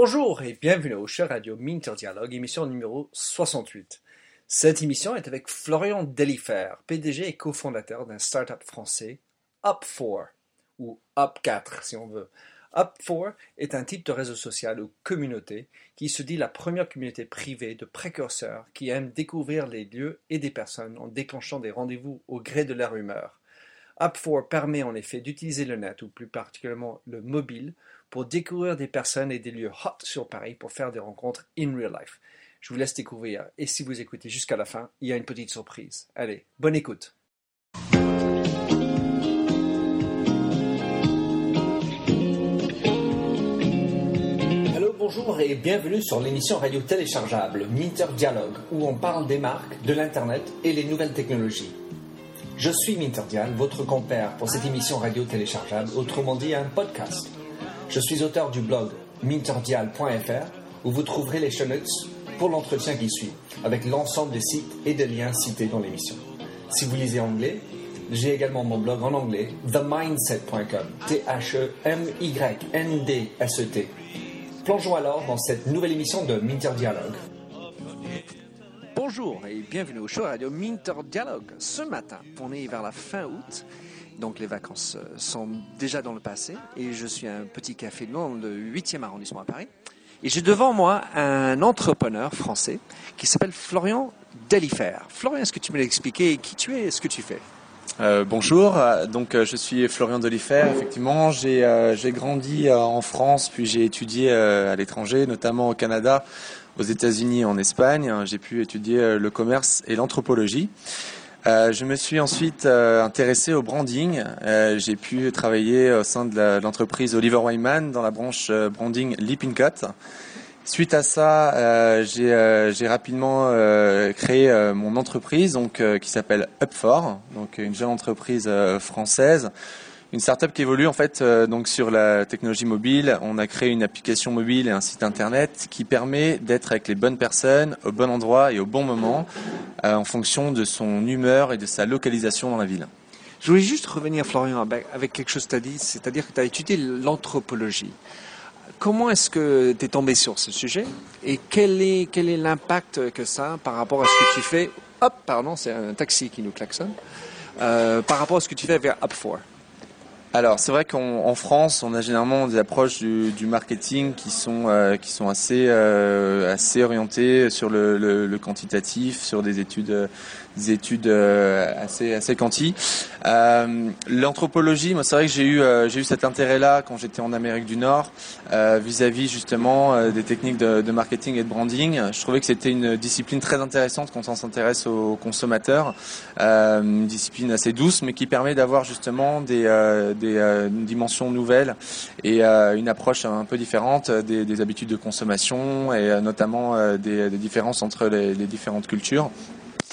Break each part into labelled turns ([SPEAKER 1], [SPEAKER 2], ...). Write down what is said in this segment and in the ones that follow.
[SPEAKER 1] Bonjour et bienvenue au Show Radio Minter Dialogue, émission numéro 68. Cette émission est avec Florian Delifer, PDG et cofondateur d'un startup français, Up4, ou Up4 si on veut. Up4 est un type de réseau social ou communauté qui se dit la première communauté privée de précurseurs qui aiment découvrir les lieux et des personnes en déclenchant des rendez-vous au gré de leur humeur. Up4 permet en effet d'utiliser le net, ou plus particulièrement le mobile, pour découvrir des personnes et des lieux hot sur Paris pour faire des rencontres in real life. Je vous laisse découvrir et si vous écoutez jusqu'à la fin, il y a une petite surprise. Allez, bonne écoute. Allô, bonjour et bienvenue sur l'émission radio téléchargeable Minter Dialogue où on parle des marques, de l'internet et les nouvelles technologies. Je suis Minterdial, votre compère pour cette émission radio téléchargeable, autrement dit un podcast. Je suis auteur du blog minterdial.fr où vous trouverez les show pour l'entretien qui suit, avec l'ensemble des sites et des liens cités dans l'émission. Si vous lisez anglais, j'ai également mon blog en anglais, themindset.com, T-H-E-M-Y-N-D-S-E-T. Plongeons alors dans cette nouvelle émission de Minter Dialogue. Bonjour et bienvenue au show radio Minter Dialogue. Ce matin, on est vers la fin août donc les vacances euh, sont déjà dans le passé et je suis un petit café dans le 8e arrondissement à Paris. Et j'ai devant moi un entrepreneur français qui s'appelle Florian Delifer. Florian, est-ce que tu me l'expliquer qui tu es et ce que tu fais?
[SPEAKER 2] Euh, bonjour, donc euh, je suis Florian Delifer. Effectivement, j'ai euh, grandi en France, puis j'ai étudié à l'étranger, notamment au Canada, aux États-Unis, en Espagne. J'ai pu étudier le commerce et l'anthropologie. Euh, je me suis ensuite euh, intéressé au branding. Euh, j'ai pu travailler au sein de l'entreprise Oliver Wyman dans la branche branding Lip Cut. Suite à ça, j'ai rapidement créé mon entreprise donc qui s'appelle Up4, donc une jeune entreprise française une startup qui évolue en fait euh, donc sur la technologie mobile. On a créé une application mobile et un site internet qui permet d'être avec les bonnes personnes au bon endroit et au bon moment euh, en fonction de son humeur et de sa localisation dans la ville.
[SPEAKER 1] Je voulais juste revenir, Florian, avec quelque chose que tu as dit, c'est-à-dire que tu as étudié l'anthropologie. Comment est-ce que tu es tombé sur ce sujet et quel est, quel est l'impact que ça a par rapport à ce que tu fais? Hop, pardon, c'est un taxi qui nous klaxonne. Euh, par rapport à ce que tu fais vers Up4
[SPEAKER 2] alors c'est vrai qu'en France, on a généralement des approches du, marketing qui sont euh, qui sont assez euh, assez orientées sur le, le, quantitatif, sur des études des études euh, assez assez quanti. Euh, l'anthropologie, moi c'est vrai que j'ai eu euh, j'ai eu cet intérêt-là quand j'étais en Amérique du Nord vis-à-vis justement des techniques de, marketing et de branding. Je trouvais que c'était une discipline très intéressante quand on s'intéresse aux consommateurs, une discipline assez douce mais qui permet d'avoir justement des des dimensions nouvelles et une approche un peu différente des, des habitudes de consommation et notamment des, différences entre les différentes cultures.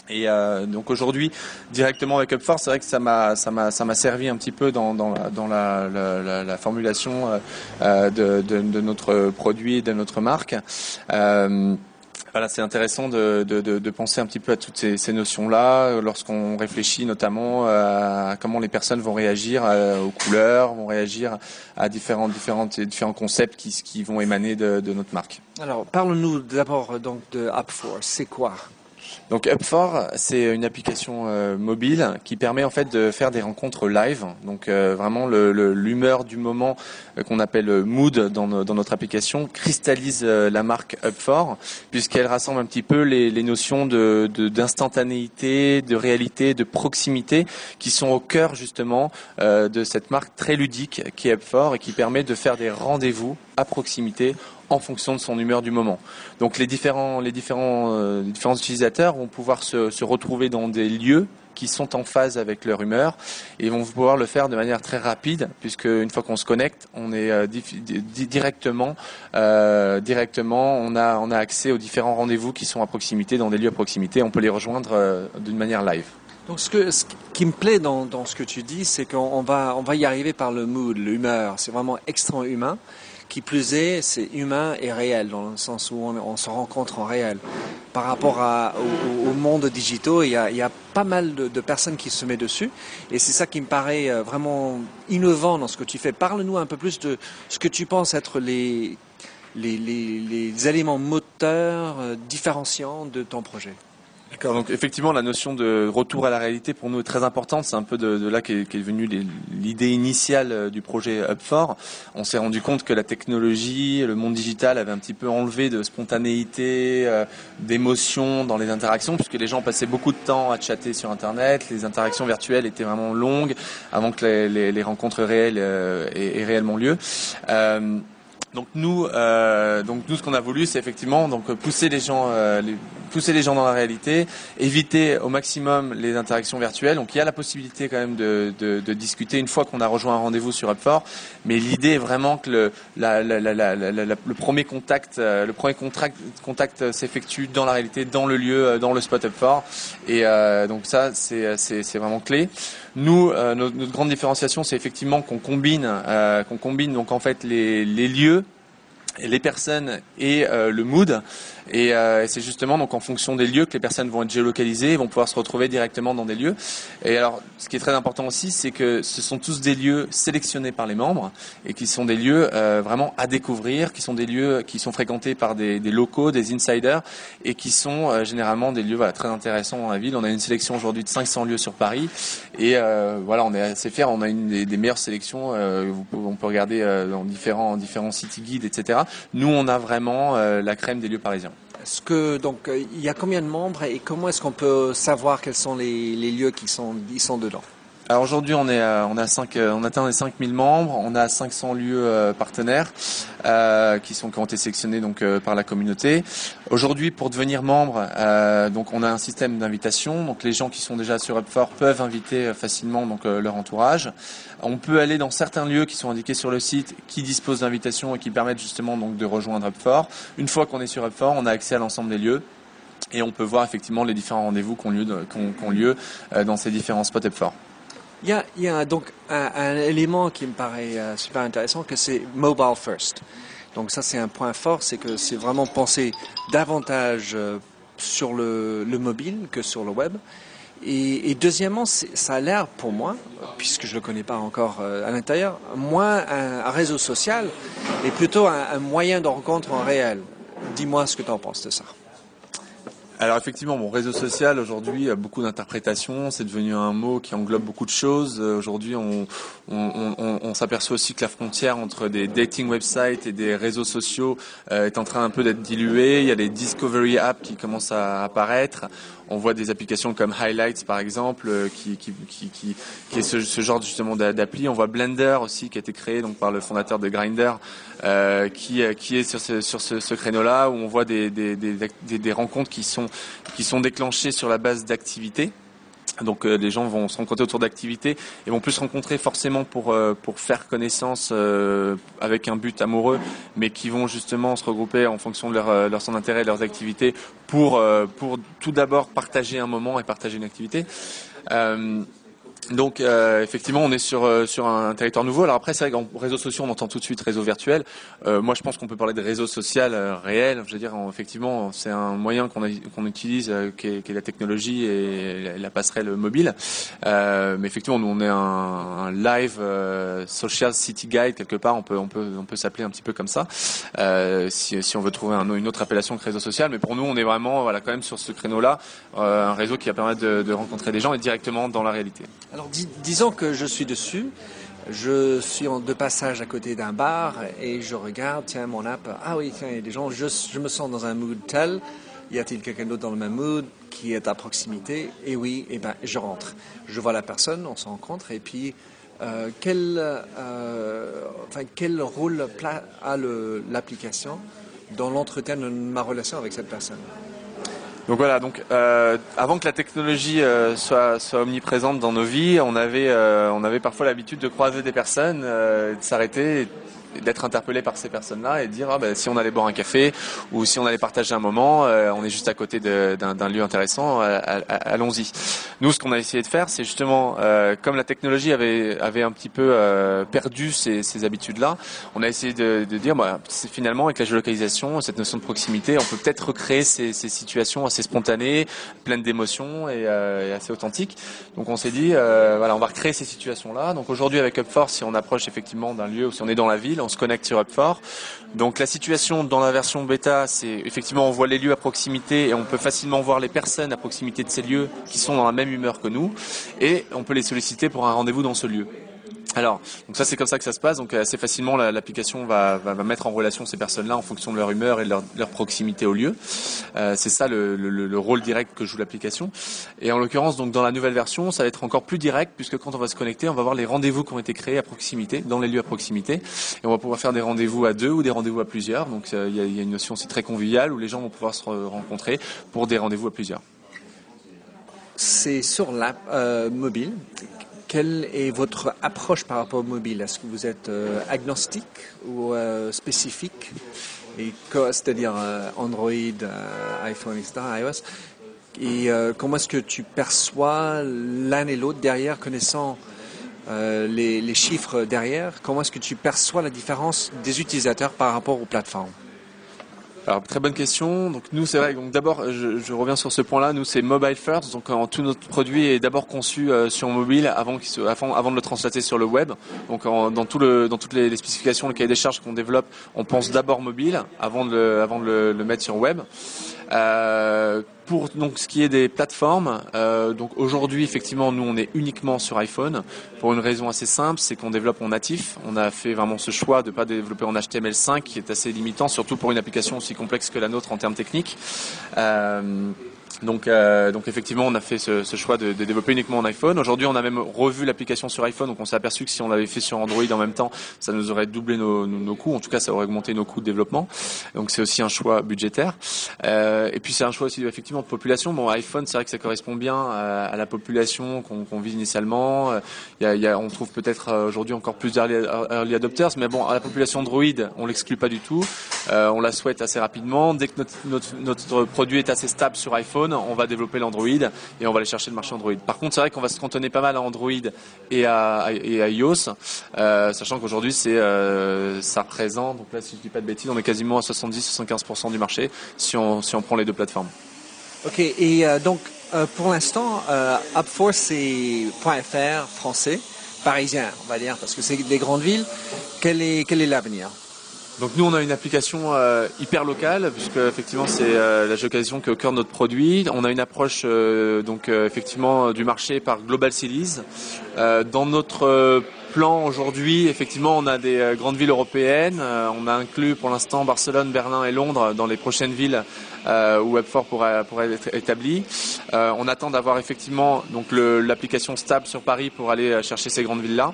[SPEAKER 2] Et euh, donc aujourd'hui, directement avec UpForce, c'est vrai que ça m'a ça m'a ça m'a servi un petit peu dans dans la, formulation euh, euh, de, notre produit, de notre marque. Voilà, c'est intéressant de, de, de, penser un petit peu à toutes ces, notions-là lorsqu'on réfléchit notamment à comment les personnes vont réagir aux couleurs, vont réagir à différents, différentes, différents concepts qui, qui vont émaner de, notre marque.
[SPEAKER 1] Alors, parle-nous d'abord donc de App4. C'est quoi?
[SPEAKER 2] Donc Up4, c'est une application euh, mobile qui permet en fait de faire des rencontres live. Donc euh, vraiment l'humeur du moment euh, qu'on appelle mood dans, notre application cristallise la marque Up4 puisqu'elle rassemble un petit peu les, notions de d'instantanéité, de, réalité, de proximité qui sont au cœur justement de cette marque très ludique qui est Up4 et qui permet de faire des rendez-vous à proximité en fonction de son humeur du moment. Donc les différents, les différents, euh, utilisateurs vont pouvoir se, retrouver dans des lieux qui sont en phase avec leur humeur et vont pouvoir le faire de manière très rapide puisque une fois qu'on se connecte, on est euh, directement, euh, directement, on a, on a accès aux différents rendez-vous qui sont à proximité dans des lieux à proximité. On peut les rejoindre d'une manière live.
[SPEAKER 1] Donc ce, que, ce qui me plaît dans, dans ce que tu dis, c'est qu'on va, on va y arriver par le mood, l'humeur. C'est vraiment extra humain. Qui plus est, c'est humain et réel, dans le sens où on, se rencontre en réel. Par rapport au, monde digital, il y, a, pas mal de, personnes qui se mettent dessus. Et c'est ça qui me paraît euh, vraiment innovant dans ce que tu fais. Parle-nous un peu plus de ce que tu penses être les les, les éléments moteurs différenciants de ton projet
[SPEAKER 2] D'accord, donc effectivement la notion de retour à la réalité pour nous est très importante. C'est un peu de, là qu'est est venue l'idée initiale euh, du projet Up4. On s'est rendu compte que la technologie, le monde digital avait un petit peu enlevé de spontanéité, euh, d'émotion dans les interactions, puisque les gens passaient beaucoup de temps à chatter sur Internet. Les interactions virtuelles étaient vraiment longues avant que les, rencontres réelles euh, aient, réellement lieu. Donc nous, euh, donc nous, ce qu'on a voulu, c'est effectivement donc pousser les gens, euh, pousser les gens dans la réalité, éviter au maximum les interactions virtuelles. Donc il y a la possibilité quand même de, discuter une fois qu'on a rejoint un rendez-vous sur Up4, mais l'idée est vraiment que le, premier contact, euh, le premier contact, s'effectue dans la réalité, dans le lieu, euh, dans le spot Up4. Et donc ça, c'est c'est vraiment clé. Nous, euh, notre, grande différenciation, c'est effectivement qu'on combine, euh, qu'on combine donc en fait les lieux les personnes et euh, le mood. Euh, et, c'est justement donc en fonction des lieux que les personnes vont être géolocalisées et vont pouvoir se retrouver directement dans des lieux. Et alors, ce qui est très important aussi, c'est que ce sont tous des lieux sélectionnés par les membres et qui sont des lieux euh, vraiment à découvrir, qui sont des lieux qui sont fréquentés par des, locaux, des insiders et qui sont généralement des lieux très intéressants dans la ville. On a une sélection aujourd'hui de 500 lieux sur Paris et voilà, on est assez fiers. On a une des, meilleures sélections. on peut regarder dans différents, différents city guides, etc. Nous, on a vraiment euh, la crème des lieux parisiens.
[SPEAKER 1] Est-ce que donc euh, il y a combien de membres et comment est-ce qu'on peut savoir quels sont les, lieux qui sont, sont dedans?
[SPEAKER 2] Alors aujourd'hui, on est on a 5 on atteint les 5000 membres, on a 500 lieux euh, partenaires euh, qui sont qui ont été sélectionnés donc euh, par la communauté. Aujourd'hui, pour devenir membre, donc on a un système d'invitation. Donc les gens qui sont déjà sur Up4 peuvent inviter facilement donc leur entourage. On peut aller dans certains lieux qui sont indiqués sur le site, qui disposent d'invitations et qui permettent justement donc de rejoindre Up4. Une fois qu'on est sur Up4, on a accès à l'ensemble des lieux et on peut voir effectivement les différents rendez-vous qui ont lieu, lieu dans ces différents spots Up4.
[SPEAKER 1] Il y a, donc un, élément qui me paraît euh, super intéressant, que c'est mobile first. Donc ça, c'est un point fort, c'est que c'est vraiment pensé davantage euh, sur le, mobile que sur le web. Et, deuxièmement, ça a l'air pour moi, puisque je ne le connais pas encore euh, à l'intérieur, moins un, réseau social et plutôt un, un moyen de rencontre en réel. Dis-moi ce que tu en penses de ça.
[SPEAKER 2] Alors effectivement, mon réseau social aujourd'hui a beaucoup d'interprétations. C'est devenu un mot qui englobe beaucoup de choses. Euh, aujourd'hui, on, on, s'aperçoit aussi que la frontière entre des dating websites et des réseaux sociaux euh, est en train un peu d'être diluée. Il y a les discovery apps qui commencent à apparaître. On voit des applications comme Highlights par exemple, euh, qui, qui, qui, qui, est ce, ce genre justement d'appli. On voit Blender aussi qui a été créé donc par le fondateur de Grindr, euh, qui, qui est sur ce, sur ce, ce créneau-là où on voit des, des, des, des, rencontres qui sont, qui sont déclenchées sur la base d'activités. Donc euh, les gens vont se rencontrer autour d'activités et vont plus se rencontrer forcément pour euh, pour faire connaissance euh, avec un but amoureux, mais qui vont justement se regrouper en fonction de leur leur son intérêt, leurs activités pour pour tout d'abord partager un moment et partager une activité. Donc euh, effectivement, on est sur euh, sur un territoire nouveau. Alors après, c'est vrai qu'en réseaux sociaux, on entend tout de suite réseau virtuel. Euh, moi, je pense qu'on peut parler de réseau social réel. Je veux dire, effectivement, c'est un moyen qu'on utilise, qui est, la technologie et la, passerelle mobile. mais effectivement, nous, on est un, live social city guide quelque part. On peut on peut on peut s'appeler un petit peu comme ça, si, on veut trouver un, une autre appellation que réseau social. Mais pour nous, on est vraiment voilà quand même sur ce créneau-là, un réseau qui va permettre de rencontrer des gens et directement dans la réalité.
[SPEAKER 1] Alors disons que je suis dessus, je suis de passage à côté d'un bar et je regarde, tiens, mon app, ah oui, tiens, il y a des gens, je, je me sens dans un mood tel, y a-t-il quelqu'un d'autre dans le même mood qui est à proximité? Et oui, et eh ben, je rentre. Je vois la personne, on se rencontre et puis euh, quel, euh, enfin, quel rôle a l'application dans l'entretien de ma relation avec cette personne?
[SPEAKER 2] Donc voilà, donc euh, avant que la technologie euh, soit, omniprésente dans nos vies, on avait, euh, on avait parfois l'habitude de croiser des personnes, de s'arrêter d'être interpellé par ces personnes-là et de dire ah, ben, si on allait boire un café ou si on allait partager un moment, euh, on est juste à côté d'un lieu intéressant, euh, allons-y. Nous, ce qu'on a essayé de faire, c'est justement, euh, comme la technologie avait, avait un petit peu perdu ces, habitudes-là, on a essayé de, dire bah, finalement avec la géolocalisation, cette notion de proximité, on peut peut-être recréer ces, ces, situations assez spontanées, pleines d'émotions et, et, assez authentiques. Donc on s'est dit voilà, on va recréer ces situations-là. Donc aujourd'hui avec UpForce, si on approche effectivement d'un lieu ou si on est dans la ville, on se connecte sur Up4. Donc la situation dans la version bêta, c'est effectivement on voit les lieux à proximité et on peut facilement voir les personnes à proximité de ces lieux qui sont dans la même humeur que nous et on peut les solliciter pour un rendez-vous dans ce lieu. Alors, donc ça c'est comme ça que ça se passe. Donc assez facilement, l'application va, mettre en relation ces personnes-là en fonction de leur humeur et de leur, proximité au lieu. Euh, c'est ça le, le, le, rôle direct que joue l'application. Et en l'occurrence, donc dans la nouvelle version, ça va être encore plus direct puisque quand on va se connecter, on va voir les rendez-vous qui ont été créés à proximité, dans les lieux à proximité, et on va pouvoir faire des rendez-vous à deux ou des rendez-vous à plusieurs. Donc euh, il y, a, une notion aussi très conviviale où les gens vont pouvoir se rencontrer pour des rendez-vous à plusieurs.
[SPEAKER 1] C'est sur l'app euh, mobile quelle est votre approche par rapport au mobile? Est-ce que vous êtes euh, agnostique ou euh, spécifique? C'est-à-dire euh, Android, iPhone, etc., iOS. Et comment est-ce que tu perçois l'un et l'autre derrière, connaissant les chiffres derrière? Comment est-ce que tu perçois la différence des utilisateurs par rapport aux plateformes?
[SPEAKER 2] Alors très bonne question. Donc nous c'est vrai. Donc d'abord je, je, reviens sur ce point-là. Nous c'est mobile first. Donc en, tout notre produit est d'abord conçu euh, sur mobile avant, se, avant, avant de le translater sur le web. Donc en, dans tout le dans toutes les, les, spécifications, le cahier des charges qu'on développe, on pense d'abord mobile avant de le, avant de le, le mettre sur web. Euh, pour donc ce qui est des plateformes, euh, donc aujourd'hui effectivement nous on est uniquement sur iPhone pour une raison assez simple, c'est qu'on développe en natif. On a fait vraiment ce choix de pas développer en HTML5 qui est assez limitant, surtout pour une application aussi complexe que la nôtre en termes techniques. Euh, donc, euh, donc effectivement, on a fait ce, ce choix de, de, développer uniquement en iPhone. Aujourd'hui, on a même revu l'application sur iPhone, donc on s'est aperçu que si on l'avait fait sur Android en même temps, ça nous aurait doublé nos, nos, nos, coûts. En tout cas, ça aurait augmenté nos coûts de développement. Donc c'est aussi un choix budgétaire. Euh, et puis c'est un choix aussi effectivement de population. Bon, iPhone, c'est vrai que ça correspond bien à, à la population qu'on qu vise initialement. Il y a, y a, on trouve peut-être euh, aujourd'hui encore plus d'early early adopters, mais bon, à la population Android, on l'exclut pas du tout. Euh, on la souhaite assez rapidement. Dès que notre, notre, notre produit est assez stable sur iPhone, on va développer l'Android et on va aller chercher le marché Android. Par contre, c'est vrai qu'on va se cantonner pas mal à Android et à, iOS, euh, sachant qu'aujourd'hui, c'est euh, ça représente, donc là, si je dis pas de bêtises, on est quasiment à 70-75% du marché si on, prend les deux plateformes.
[SPEAKER 1] Ok, et euh, donc pour l'instant, Upforce c'est .fr français, parisien, on va dire, parce que c'est des grandes villes. Quel est l'avenir?
[SPEAKER 2] Donc nous on a une application euh, hyper locale puisque effectivement c'est euh, la est au cœur notre produit. On a une approche euh, donc effectivement du marché par Global Cities. dans notre plan aujourd'hui, effectivement, on a des grandes villes européennes. on a inclus pour l'instant Barcelone, Berlin et Londres dans les prochaines villes euh, où Web4 pourrait, pourrait être établi. on attend d'avoir effectivement donc l'application stable sur Paris pour aller chercher ces grandes villes là.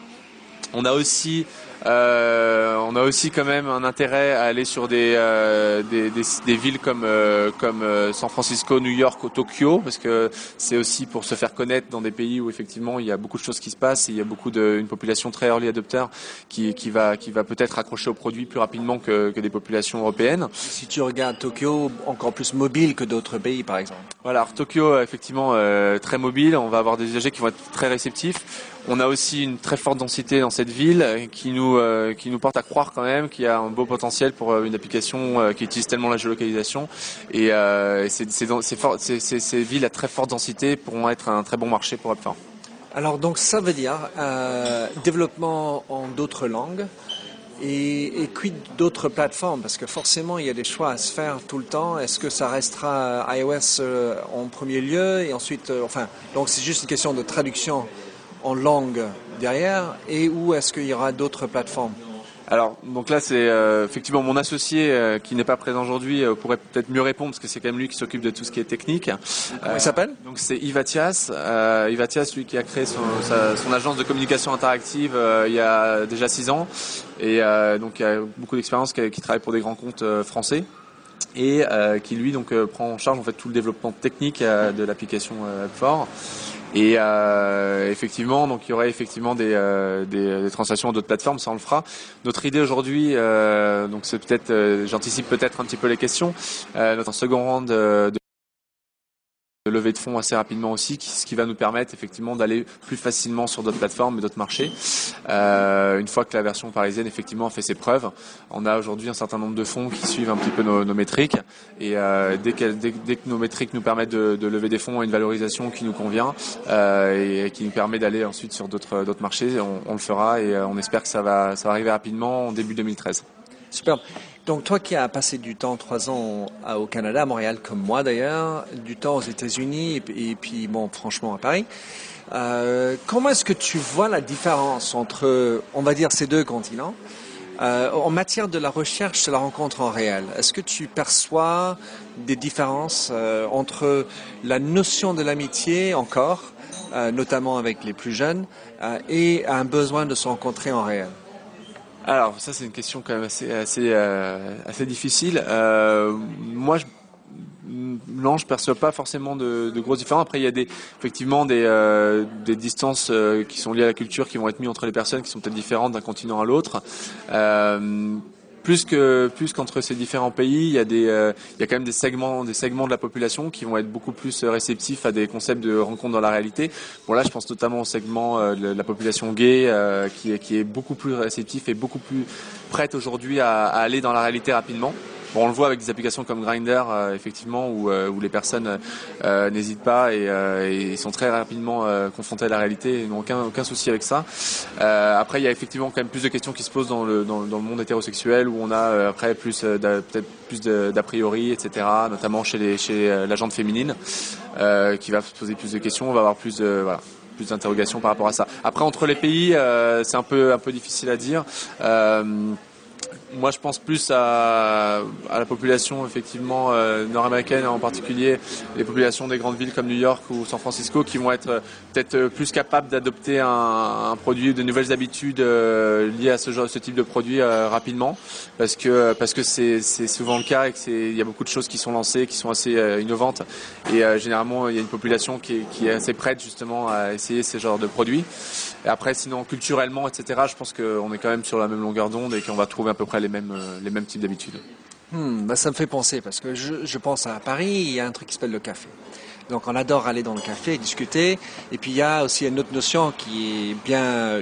[SPEAKER 2] On a aussi euh, on a aussi quand même un intérêt à aller sur des, euh, des, des, des, villes comme, euh, comme euh, San Francisco, New York ou Tokyo, parce que c'est aussi pour se faire connaître dans des pays où effectivement il y a beaucoup de choses qui se passent et il y a beaucoup de, une population très early adopter qui, qui va, qui va peut-être accrocher au produit plus rapidement que, que des populations européennes.
[SPEAKER 1] Si tu regardes Tokyo, encore plus mobile que d'autres pays par exemple.
[SPEAKER 2] Voilà, alors Tokyo effectivement euh, très mobile, on va avoir des usagers qui vont être très réceptifs. On a aussi une très forte densité dans cette ville qui nous, euh, qui nous porte à croire quand même qu'il y a un beau potentiel pour euh, une application euh, qui utilise tellement la géolocalisation. Et euh, ces, villes à très forte densité pourront être un très bon marché pour Upfar.
[SPEAKER 1] Alors donc ça veut dire euh, développement en d'autres langues et, et quid d'autres plateformes? Parce que forcément il y a des choix à se faire tout le temps. Est-ce que ça restera iOS euh, en premier lieu et ensuite, euh, enfin, donc c'est juste une question de traduction en langue derrière et où est-ce qu'il y aura d'autres plateformes
[SPEAKER 2] alors, donc là, c'est euh, effectivement mon associé euh, qui n'est pas présent aujourd'hui euh, pourrait peut-être mieux répondre parce que c'est quand même lui qui s'occupe de tout ce qui est technique.
[SPEAKER 1] Comment il s'appelle?
[SPEAKER 2] Donc c'est Ivatias. Ivatias, lui qui a créé son, sa, son, agence de communication interactive il y a déjà six ans et donc il a beaucoup d'expérience, qui, qui, travaille pour des grands comptes français et qui lui donc prend en charge en fait tout le développement technique de l'application App4. Et euh, effectivement, donc il y aurait effectivement des, euh, des, des transactions d'autres plateformes, ça on le fera. Notre idée aujourd'hui, euh, donc c'est peut-être, j'anticipe peut-être un petit peu les questions. notre second round de de lever de fonds assez rapidement aussi, ce qui va nous permettre effectivement d'aller plus facilement sur d'autres plateformes et d'autres marchés. Euh, une fois que la version parisienne effectivement a fait ses preuves, on a aujourd'hui un certain nombre de fonds qui suivent un petit peu nos, métriques et euh, dès, que, dès, que nos métriques nous permettent de, de, lever des fonds à une valorisation qui nous convient euh, et qui nous permet d'aller ensuite sur d'autres d'autres marchés, on, on, le fera et euh, on espère que ça va ça va arriver rapidement en début 2013.
[SPEAKER 1] Superbe. Donc toi qui as passé du temps, trois ans au Canada, à Montréal, comme moi d'ailleurs, du temps aux États-Unis et, puis bon, franchement à Paris, euh, comment est-ce que tu vois la différence entre, on va dire, ces deux continents euh, en matière de la recherche de la rencontre en réel? Est-ce que tu perçois des différences euh, entre la notion de l'amitié encore, notamment avec les plus jeunes, et un besoin de se rencontrer en réel?
[SPEAKER 2] Alors ça c'est une question quand même assez assez euh, assez difficile. Euh, moi je non, je perçois pas forcément de, de grosses différences. Après, il y a des, effectivement des, euh, distances euh, qui sont liées à la culture qui vont être mises entre les personnes, qui sont peut-être différentes d'un continent à l'autre. Plus que plus qu'entre ces différents pays, il y a des euh, il y a quand même des segments des segments de la population qui vont être beaucoup plus euh, réceptifs à des concepts de rencontre dans la réalité. Bon là, je pense notamment au segment euh, de la population gay qui est qui est beaucoup plus réceptif et beaucoup plus prête aujourd'hui à, à aller dans la réalité rapidement. Bon, on le voit avec des applications comme Grinder, euh, effectivement, où, euh, où, les personnes euh, n'hésitent pas et, et, sont très rapidement confrontées à la réalité et n'ont aucun, aucun souci avec ça. après, il y a effectivement quand même plus de questions qui se posent dans le, dans, le monde hétérosexuel, où on a après plus peut-être plus d'a priori, etc., notamment chez, les, chez féminine, qui va se poser plus de questions, on va avoir plus de voilà d'interrogations par rapport à ça. Après, entre les pays, c'est un peu un peu difficile à dire. Euh, moi, je pense plus à, la population effectivement euh, nord-américaine, en particulier les populations des grandes villes comme New York ou San Francisco, qui vont être euh, peut-être euh, plus capables d'adopter un, un, produit, de nouvelles habitudes liées à ce genre, ce type de produit rapidement, parce que parce que c'est souvent le cas et qu'il y a beaucoup de choses qui sont lancées, qui sont assez innovantes, et généralement il y a une population qui est, qui est assez prête justement à essayer ces genres de produits. Et après, sinon culturellement, etc., je pense qu'on est quand même sur la même longueur d'onde et qu'on va trouver à peu près les mêmes, euh, les mêmes types d'habitudes.
[SPEAKER 1] Hmm, bah ça me fait penser, parce que je, pense à Paris, il y a un truc qui s'appelle le café. Donc on adore aller dans le café discuter. Et puis il y a aussi une autre notion qui est bien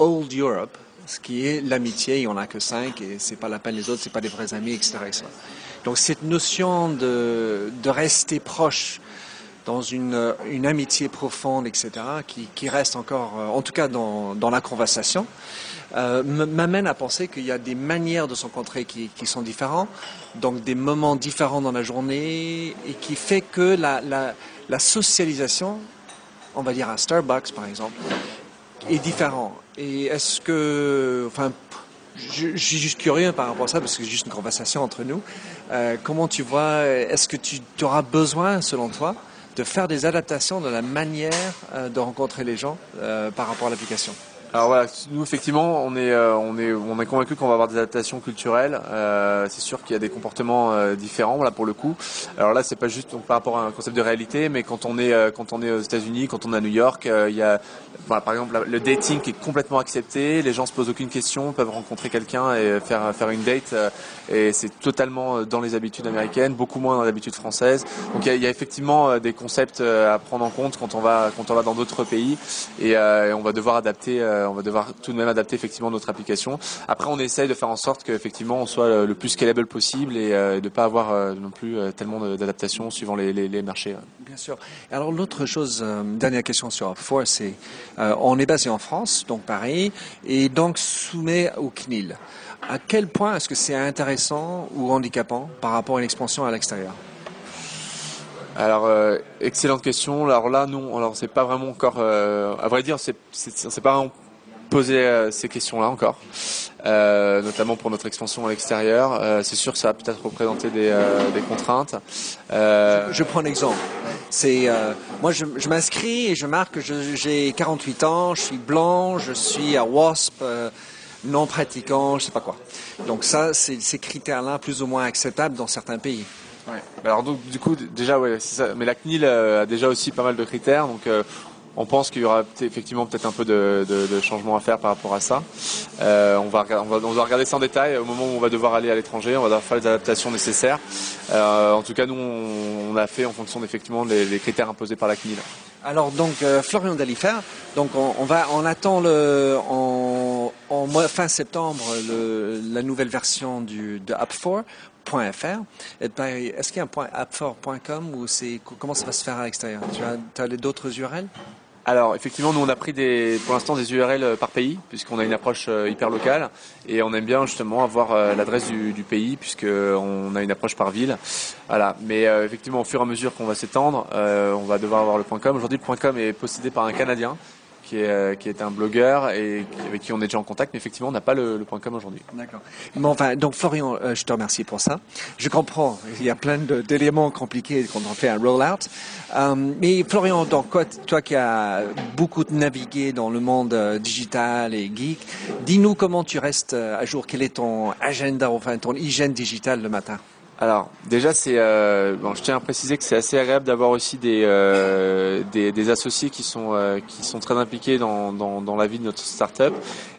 [SPEAKER 1] Old Europe, ce qui est l'amitié. Il n'y en a que cinq et c'est pas la peine les autres, c'est pas des vrais amis, etc. Donc cette notion de rester proche dans une, amitié profonde, etc., qui, reste encore, euh, en tout cas dans, la conversation, euh, m'amène à penser qu'il y a des manières de se qui, sont différentes, donc des moments différents dans la journée, et qui fait que la, socialisation, on va dire à Starbucks par exemple, est différent. Et est-ce que, enfin, je, je, suis juste curieux par rapport à ça parce que c'est juste une conversation entre nous. Euh, comment tu vois Est-ce que tu auras besoin, selon toi, de faire des adaptations de la manière euh, de rencontrer les gens euh, par rapport à l'application.
[SPEAKER 2] Alors voilà, nous effectivement, on est, euh, on est, on est convaincu qu'on va avoir des adaptations culturelles. Euh, c'est sûr qu'il y a des comportements euh, différents, voilà pour le coup. Alors là, c'est pas juste donc, par rapport à un concept de réalité, mais quand on est, quand on est aux États-Unis, quand on est à New York, il y a, voilà, par exemple, le dating qui est complètement accepté. Les gens se posent aucune question, peuvent rencontrer quelqu'un et faire faire une date, et c'est totalement dans les habitudes américaines, beaucoup moins dans les habitudes françaises. Donc il y a, il y a effectivement des concepts à prendre en compte quand on va, quand on va dans d'autres pays, et, et on va devoir adapter euh, on va devoir tout de même adapter effectivement notre application. Après, on essaye de faire en sorte qu'effectivement on soit le plus scalable possible et euh, de ne pas avoir euh, non plus tellement d'adaptations suivant les, marchés.
[SPEAKER 1] Bien sûr. Alors l'autre chose, dernière question sur Up4, c'est on est basé en France, donc Paris, et donc soumet au CNIL. À quel point est-ce que c'est intéressant ou handicapant par rapport à une expansion à l'extérieur?
[SPEAKER 2] Alors, excellente question. Alors là, non. Alors, c'est pas vraiment encore. à vrai dire, c'est c'est pas vraiment poser euh, ces questions-là encore, euh, notamment pour notre expansion à l'extérieur. Euh, c'est sûr que ça va peut-être représenter des, des contraintes.
[SPEAKER 1] Je, prends un exemple. C'est moi, je, je m'inscris et je marque que j'ai 48 ans, je suis blanc, je suis à WASP non pratiquant, je sais pas quoi. Donc ça, c'est ces critères-là plus ou moins acceptables dans certains pays.
[SPEAKER 2] Ouais. Alors donc du coup déjà ouais, ça. Mais la CNIL a déjà aussi pas mal de critères, donc On pense qu'il y aura effectivement peut-être un peu de, changement à faire par rapport à ça. Euh, on, va, on, va, on va regarder ça en détail au moment où on va devoir aller à l'étranger. On va devoir faire les adaptations nécessaires. Euh, en tout cas, nous, on, a fait en fonction effectivement des, critères imposés par la CNIL.
[SPEAKER 1] Alors donc euh, Florian Dalifer, donc on, va on attend le en, fin septembre la nouvelle version de App4 Est-ce qu'il y a un point app4.com ou c'est comment ça va se faire à l'extérieur? Tu as, as d'autres URL
[SPEAKER 2] alors effectivement, nous on a pris des, pour l'instant des URL euh, par pays, puisqu'on a une approche euh, hyper locale, et on aime bien justement avoir euh, l'adresse du, du, pays, puisqu'on a une approche par ville. Voilà. Mais effectivement, au fur et à mesure qu'on va s'étendre, on va devoir avoir le .com. Aujourd'hui, le .com est possédé par un Canadien qui est, euh, qui est un blogueur et avec qui on est déjà en contact, mais effectivement, on n'a pas le, point .com aujourd'hui.
[SPEAKER 1] D'accord. Bon, enfin, donc Florian, euh, je te remercie pour ça. Je comprends, il y a plein d'éléments compliqués quand on fait un rollout. Euh, mais Florian, donc, toi qui as beaucoup navigué dans le monde digital et geek, dis-nous comment tu restes à jour. Quel est ton agenda, enfin ton hygiène digitale le matin?
[SPEAKER 2] Alors déjà c'est euh, je tiens à préciser que c'est assez agréable d'avoir aussi des, euh, des, des associés qui sont euh, qui sont très impliqués dans, dans, dans la vie de notre startup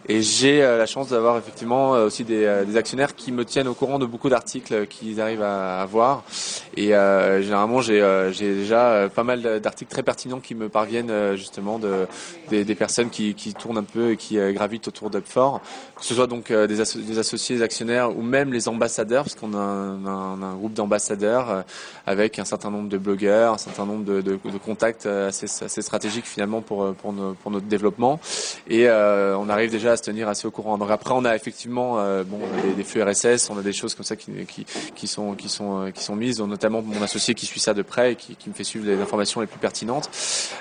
[SPEAKER 2] et j'ai euh, la chance d'avoir effectivement euh, aussi des, des, actionnaires qui me tiennent au courant de beaucoup d'articles qu'ils arrivent à, à, voir et euh, généralement j'ai déjà pas mal d'articles très pertinents qui me parviennent justement de des, des personnes qui, qui tournent un peu et qui gravitent autour d'Up4 que ce soit donc des, des, associés, des actionnaires ou même les ambassadeurs parce qu'on a un un groupe d'ambassadeurs euh, avec un certain nombre de blogueurs, un certain nombre de, de, de contacts assez, assez, stratégiques finalement pour, euh, pour, pour notre développement. Et euh, on arrive déjà se tenir assez au courant. Donc après, on a effectivement bon, des, des, flux RSS, on a des choses comme ça qui, qui, sont, mises, notamment mon associé qui suit ça de près et qui, me fait suivre les informations les plus pertinentes.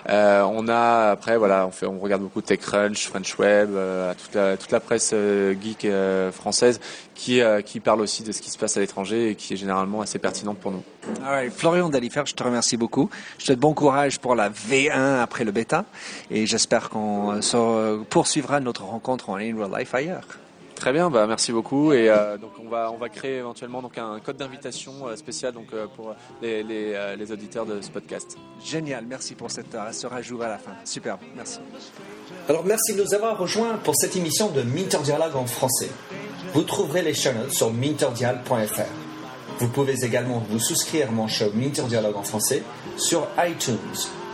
[SPEAKER 2] Euh, on a après, voilà, on, regarde beaucoup TechCrunch, French Web, toute la presse geek française qui, qui parle aussi de ce qui se passe à l'étranger et qui est généralement assez pertinente pour nous.
[SPEAKER 1] Florian Dalifer, je te remercie beaucoup. Je te souhaite bon courage pour la V1 après le bêta et j'espère qu'on poursuivra notre rencontre en in real life ailleurs.
[SPEAKER 2] Très bien, bah merci beaucoup et euh, donc on va on va créer éventuellement donc un code d'invitation euh, spécial donc euh, pour les, les, les, auditeurs de ce podcast.
[SPEAKER 1] Génial, merci pour cette ce rajout à la fin. Super, merci. Alors merci de nous avoir rejoints pour cette émission de Minter Dialogue en français. Vous trouverez les chaînes sur minterdial.fr. Vous pouvez également vous souscrire à mon show Minter Dialogue en français sur iTunes,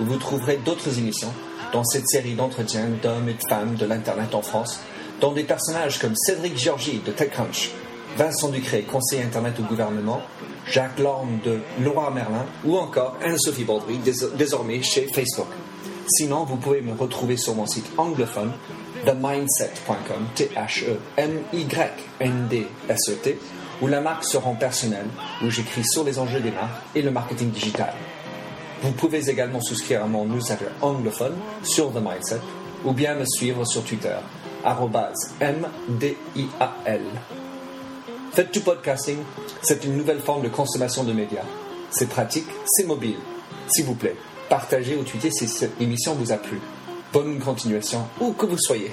[SPEAKER 1] où vous trouverez d'autres émissions dans cette série d'entretiens d'hommes et de femmes de l'Internet en France, dont des personnages comme Cédric Georgie de TechCrunch, Vincent Ducré, conseiller Internet au gouvernement, Jacques Lorme de Laura Merlin ou encore Anne-Sophie Baudry, désormais chez Facebook. Sinon, vous pouvez me retrouver sur mon site anglophone themindset.com, T-H-E-M-Y-N-D-S-E-T, où la marque se rend personnelle, où j'écris sur les enjeux des marques et le marketing digital. Vous pouvez également souscrire à mon newsletter anglophone sur The Mindset ou bien me suivre sur Twitter, MDIAL. Faites du podcasting, c'est une nouvelle forme de consommation de médias. C'est pratique, c'est mobile. S'il vous plaît, partagez ou tweetez si cette émission vous a plu. Bonne continuation, où que vous soyez.